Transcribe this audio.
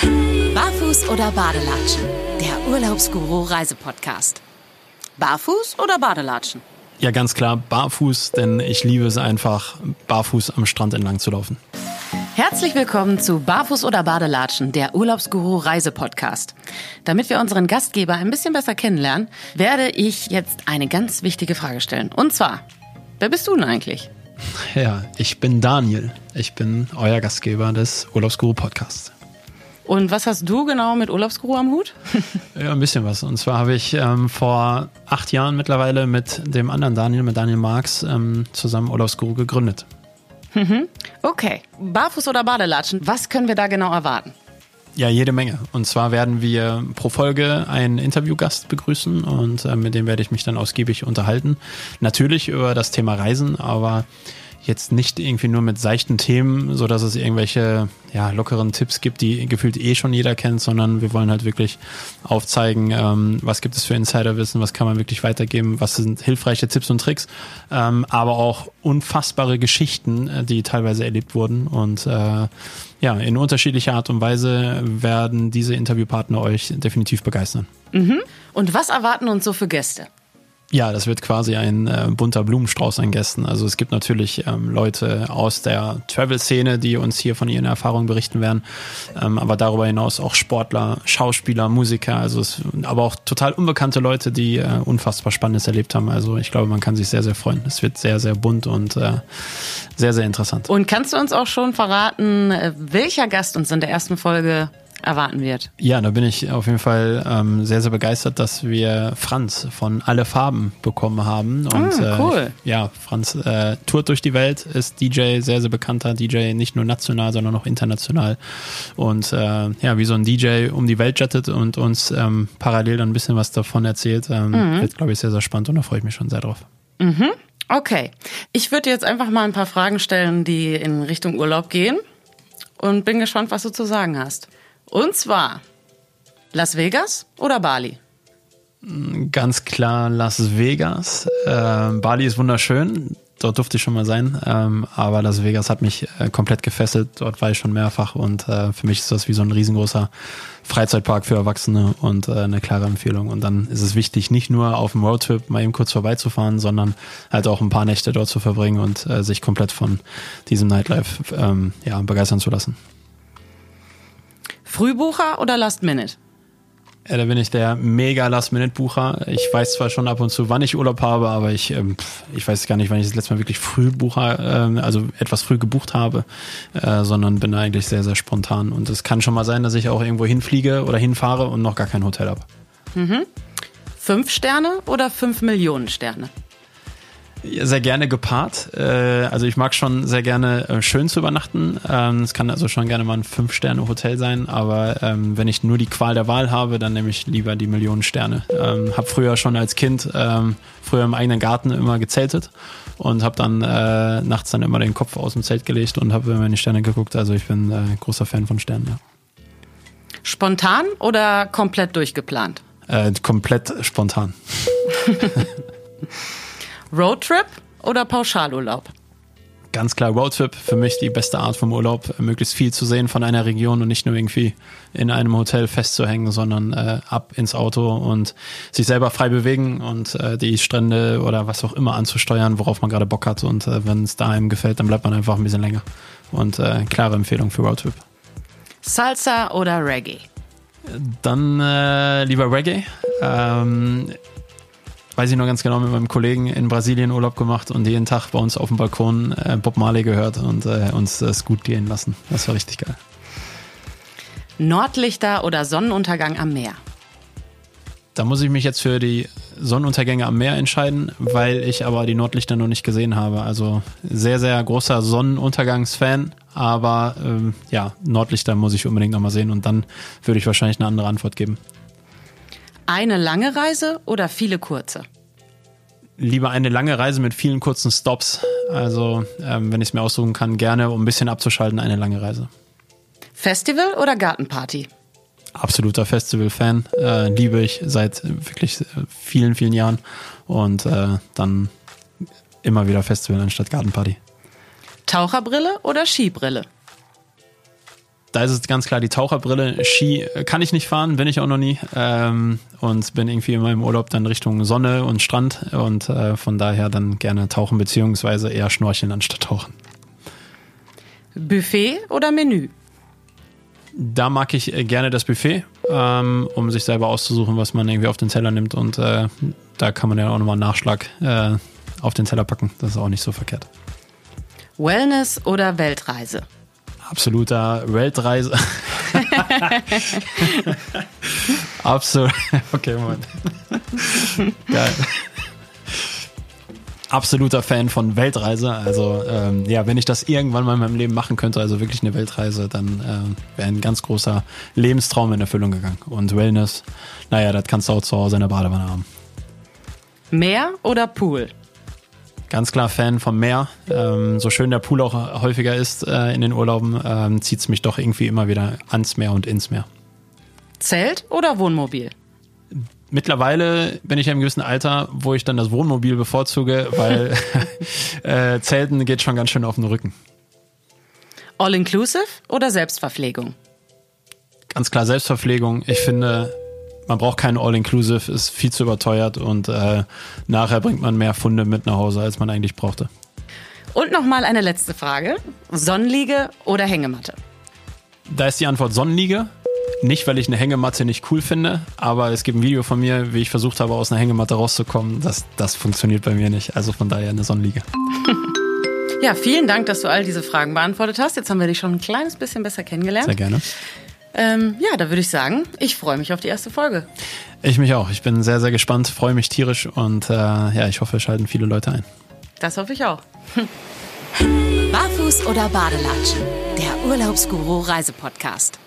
Barfuß oder Badelatschen? Der Urlaubsguru Reisepodcast. Barfuß oder Badelatschen? Ja, ganz klar, barfuß, denn ich liebe es einfach, barfuß am Strand entlang zu laufen. Herzlich willkommen zu Barfuß oder Badelatschen, der Urlaubsguru Reisepodcast. Damit wir unseren Gastgeber ein bisschen besser kennenlernen, werde ich jetzt eine ganz wichtige Frage stellen. Und zwar, wer bist du denn eigentlich? Ja, ich bin Daniel. Ich bin euer Gastgeber des Urlaubsguru Podcasts. Und was hast du genau mit Urlaubsguru am Hut? ja, ein bisschen was. Und zwar habe ich ähm, vor acht Jahren mittlerweile mit dem anderen Daniel, mit Daniel Marx, ähm, zusammen Urlaubsguru gegründet. Mhm. Okay. Barfuß oder Badelatschen, was können wir da genau erwarten? Ja, jede Menge. Und zwar werden wir pro Folge einen Interviewgast begrüßen und äh, mit dem werde ich mich dann ausgiebig unterhalten. Natürlich über das Thema Reisen, aber jetzt nicht irgendwie nur mit seichten Themen, so dass es irgendwelche ja, lockeren Tipps gibt, die gefühlt eh schon jeder kennt, sondern wir wollen halt wirklich aufzeigen, ähm, was gibt es für Insiderwissen, was kann man wirklich weitergeben, was sind hilfreiche Tipps und Tricks, ähm, aber auch unfassbare Geschichten, äh, die teilweise erlebt wurden und äh, ja, in unterschiedlicher Art und Weise werden diese Interviewpartner euch definitiv begeistern. Mhm. Und was erwarten uns so für Gäste? Ja, das wird quasi ein äh, bunter Blumenstrauß an Gästen. Also es gibt natürlich ähm, Leute aus der Travel-Szene, die uns hier von ihren Erfahrungen berichten werden, ähm, aber darüber hinaus auch Sportler, Schauspieler, Musiker, also es, aber auch total unbekannte Leute, die äh, unfassbar Spannendes erlebt haben. Also ich glaube, man kann sich sehr, sehr freuen. Es wird sehr, sehr bunt und äh, sehr, sehr interessant. Und kannst du uns auch schon verraten, äh, welcher Gast uns in der ersten Folge erwarten wird. Ja, da bin ich auf jeden Fall ähm, sehr, sehr begeistert, dass wir Franz von Alle Farben bekommen haben. Und, ah, cool. Äh, ja, Franz äh, tourt durch die Welt, ist DJ, sehr, sehr bekannter DJ, nicht nur national, sondern auch international. Und äh, ja, wie so ein DJ um die Welt jettet und uns ähm, parallel dann ein bisschen was davon erzählt, ähm, mhm. wird, glaube ich, sehr, sehr spannend und da freue ich mich schon sehr drauf. Mhm. Okay. Ich würde jetzt einfach mal ein paar Fragen stellen, die in Richtung Urlaub gehen und bin gespannt, was du zu sagen hast. Und zwar Las Vegas oder Bali? Ganz klar Las Vegas. Äh, Bali ist wunderschön. Dort durfte ich schon mal sein. Ähm, aber Las Vegas hat mich äh, komplett gefesselt. Dort war ich schon mehrfach und äh, für mich ist das wie so ein riesengroßer Freizeitpark für Erwachsene und äh, eine klare Empfehlung. Und dann ist es wichtig, nicht nur auf dem Roadtrip mal eben kurz vorbeizufahren, sondern halt auch ein paar Nächte dort zu verbringen und äh, sich komplett von diesem Nightlife ähm, ja, begeistern zu lassen. Frühbucher oder Last Minute? Ja, da bin ich der mega Last-Minute-Bucher. Ich weiß zwar schon ab und zu, wann ich Urlaub habe, aber ich, ähm, ich weiß gar nicht, wann ich das letzte Mal wirklich Frühbucher, ähm, also etwas früh gebucht habe, äh, sondern bin eigentlich sehr, sehr spontan. Und es kann schon mal sein, dass ich auch irgendwo hinfliege oder hinfahre und noch gar kein Hotel habe. Mhm. Fünf Sterne oder fünf Millionen Sterne? Sehr gerne gepaart. Äh, also ich mag schon sehr gerne äh, schön zu übernachten. Ähm, es kann also schon gerne mal ein Fünf-Sterne-Hotel sein, aber ähm, wenn ich nur die Qual der Wahl habe, dann nehme ich lieber die Millionen Sterne. Ähm, hab früher schon als Kind früher im eigenen Garten immer gezeltet und habe dann äh, nachts dann immer den Kopf aus dem Zelt gelegt und habe immer in die Sterne geguckt. Also ich bin großer Fan von Sternen, ja. Spontan oder komplett durchgeplant? Äh, komplett spontan. Roadtrip oder Pauschalurlaub? Ganz klar Roadtrip, für mich die beste Art vom Urlaub, möglichst viel zu sehen von einer Region und nicht nur irgendwie in einem Hotel festzuhängen, sondern äh, ab ins Auto und sich selber frei bewegen und äh, die Strände oder was auch immer anzusteuern, worauf man gerade Bock hat und äh, wenn es da einem gefällt, dann bleibt man einfach ein bisschen länger. Und äh, klare Empfehlung für Roadtrip. Salsa oder Reggae? Dann äh, lieber Reggae. Ähm, weiß ich noch ganz genau, mit meinem Kollegen in Brasilien Urlaub gemacht und jeden Tag bei uns auf dem Balkon äh, Bob Marley gehört und äh, uns das gut gehen lassen. Das war richtig geil. Nordlichter oder Sonnenuntergang am Meer? Da muss ich mich jetzt für die Sonnenuntergänge am Meer entscheiden, weil ich aber die Nordlichter noch nicht gesehen habe. Also sehr, sehr großer Sonnenuntergangsfan, aber ähm, ja, Nordlichter muss ich unbedingt nochmal sehen und dann würde ich wahrscheinlich eine andere Antwort geben. Eine lange Reise oder viele kurze? Lieber eine lange Reise mit vielen kurzen Stops. Also, ähm, wenn ich es mir aussuchen kann, gerne, um ein bisschen abzuschalten, eine lange Reise. Festival oder Gartenparty? Absoluter Festival-Fan. Äh, liebe ich seit wirklich äh, vielen, vielen Jahren. Und äh, dann immer wieder Festival anstatt Gartenparty. Taucherbrille oder Skibrille? Da ist es ganz klar die Taucherbrille. Ski kann ich nicht fahren, bin ich auch noch nie. Ähm, und bin irgendwie in meinem Urlaub dann Richtung Sonne und Strand und äh, von daher dann gerne tauchen beziehungsweise eher schnorcheln anstatt tauchen. Buffet oder Menü? Da mag ich äh, gerne das Buffet, ähm, um sich selber auszusuchen, was man irgendwie auf den Teller nimmt. Und äh, da kann man ja auch nochmal einen Nachschlag äh, auf den Teller packen. Das ist auch nicht so verkehrt. Wellness oder Weltreise? Absoluter Weltreise. Absolut. Okay, Moment. Geil. Absoluter Fan von Weltreise. Also ähm, ja, wenn ich das irgendwann mal in meinem Leben machen könnte, also wirklich eine Weltreise, dann äh, wäre ein ganz großer Lebenstraum in Erfüllung gegangen. Und Wellness, naja, das kannst du auch zu Hause in der Badewanne haben. Meer oder Pool? Ganz klar Fan vom Meer. Ähm, so schön der Pool auch häufiger ist äh, in den Urlauben, ähm, zieht es mich doch irgendwie immer wieder ans Meer und ins Meer. Zelt oder Wohnmobil? Mittlerweile bin ich in einem gewissen Alter, wo ich dann das Wohnmobil bevorzuge, weil äh, Zelten geht schon ganz schön auf den Rücken. All-inclusive oder Selbstverpflegung? Ganz klar Selbstverpflegung. Ich finde, man braucht keinen All-Inclusive, ist viel zu überteuert und äh, nachher bringt man mehr Funde mit nach Hause, als man eigentlich brauchte. Und nochmal eine letzte Frage. Sonnenliege oder Hängematte? Da ist die Antwort Sonnenliege. Nicht, weil ich eine Hängematte nicht cool finde, aber es gibt ein Video von mir, wie ich versucht habe, aus einer Hängematte rauszukommen. Das, das funktioniert bei mir nicht. Also von daher eine Sonnenliege. Ja, vielen Dank, dass du all diese Fragen beantwortet hast. Jetzt haben wir dich schon ein kleines bisschen besser kennengelernt. Sehr gerne. Ähm, ja, da würde ich sagen, ich freue mich auf die erste Folge. Ich mich auch. Ich bin sehr, sehr gespannt, freue mich tierisch und äh, ja, ich hoffe, es schalten viele Leute ein. Das hoffe ich auch. Barfuß oder Badelatschen? Der Urlaubsguru Reisepodcast.